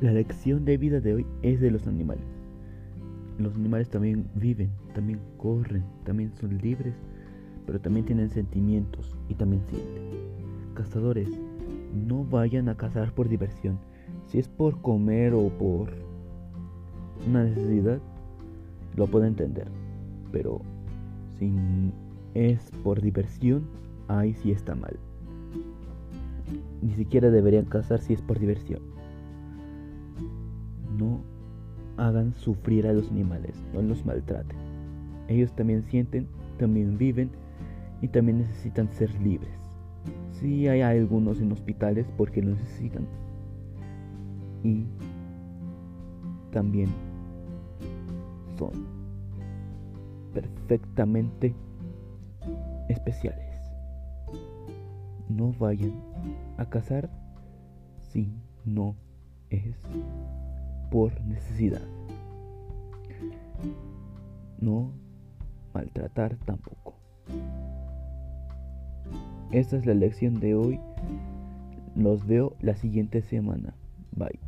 La lección de vida de hoy es de los animales. Los animales también viven, también corren, también son libres, pero también tienen sentimientos y también sienten. Cazadores, no vayan a cazar por diversión. Si es por comer o por una necesidad, lo puedo entender. Pero si es por diversión, ahí sí está mal. Ni siquiera deberían cazar si es por diversión. Hagan sufrir a los animales, no los maltraten. Ellos también sienten, también viven y también necesitan ser libres. Si hay algunos en hospitales porque lo necesitan. Y también son perfectamente especiales. No vayan a cazar si no es por necesidad. No maltratar tampoco. Esta es la lección de hoy. Los veo la siguiente semana. Bye.